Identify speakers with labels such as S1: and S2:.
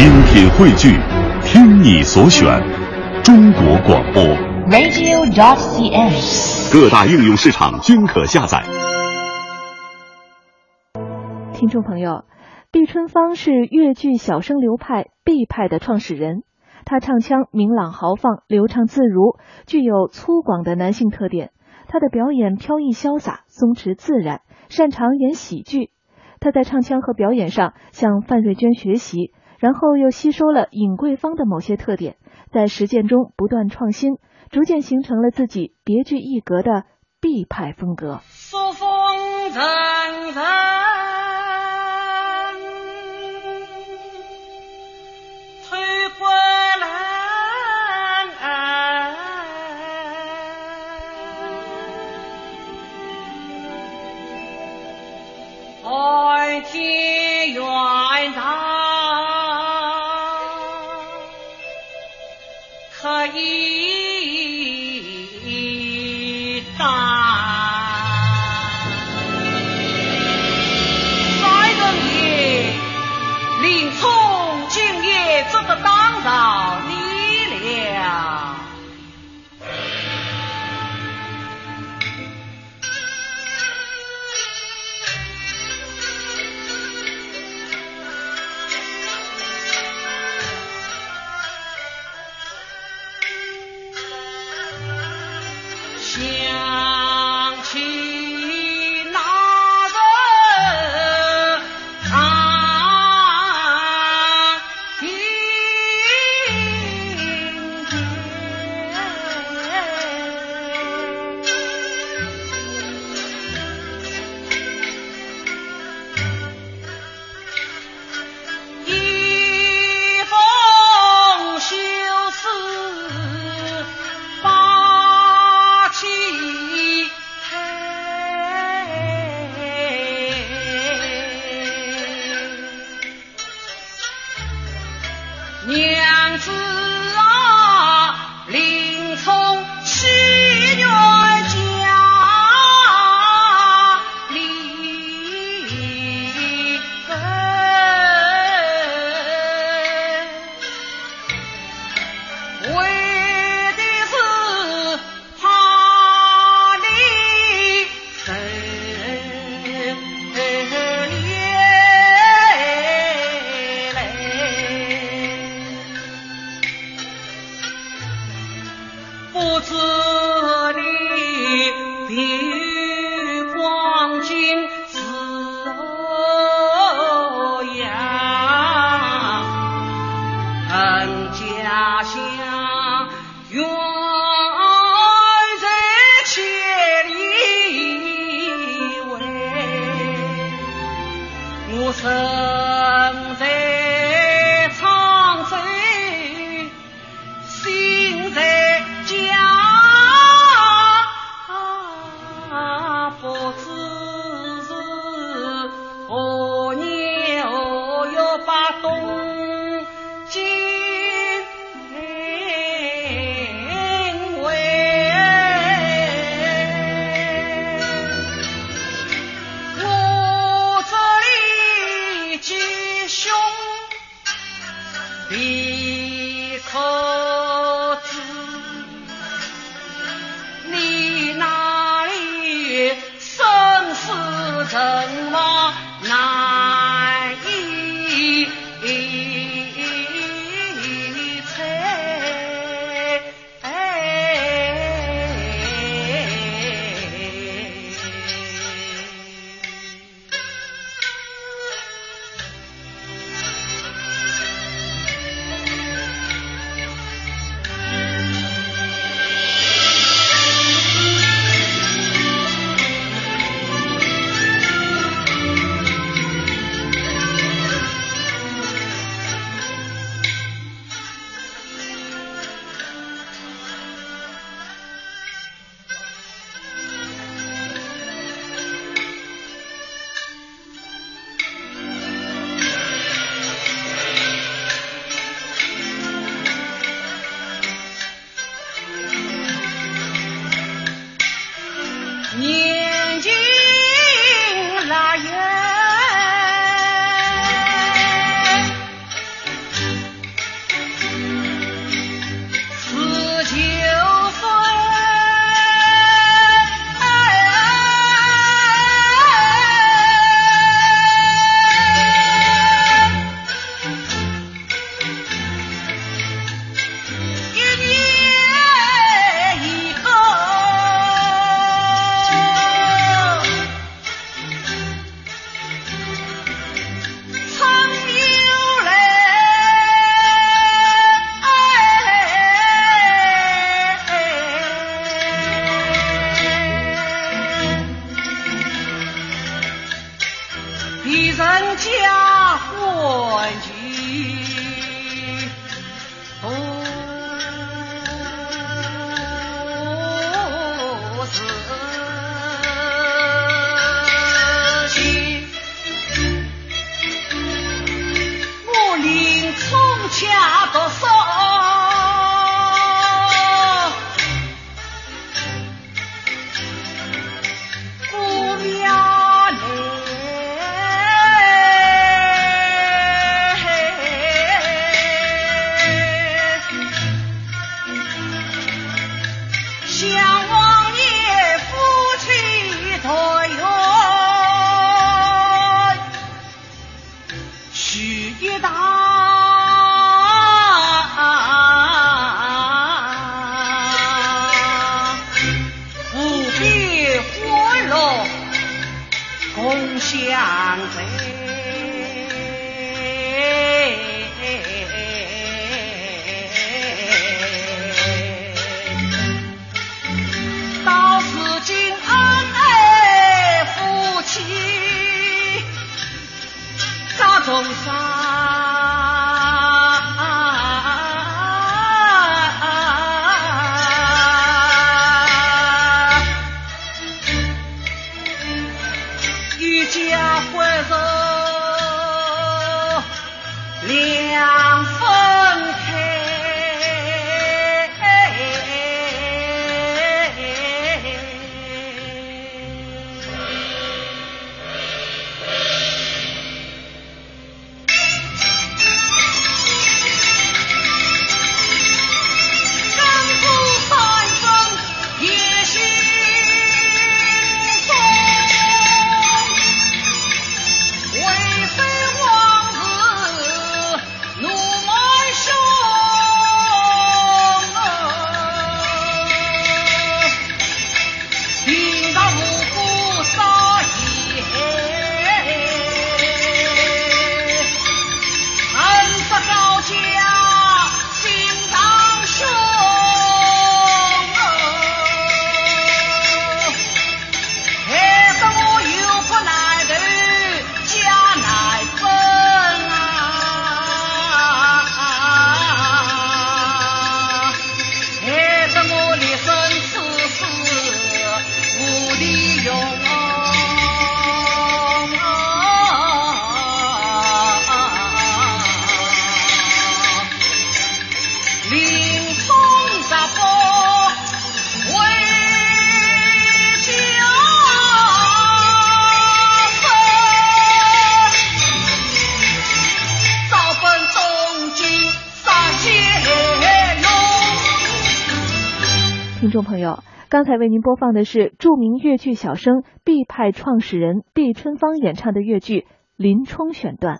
S1: 精品汇聚，听你所选，中国广播。
S2: radio.cn。
S1: 各大应用市场均可下载。
S3: 听众朋友，毕春芳是越剧小生流派毕派的创始人，他唱腔明朗豪放、流畅自如，具有粗犷的男性特点。他的表演飘逸潇洒、松弛自然，擅长演喜剧。他在唱腔和表演上向范瑞娟学习，然后又吸收了尹桂芳的某些特点，在实践中不断创新，逐渐形成了自己别具一格的毕派风格。
S4: 朔风阵阵，吹过来，爱天 Yeah. 不什么？那家。接到。
S3: 听众朋友，刚才为您播放的是著名越剧小生毕派创始人毕春芳演唱的越剧《林冲》选段。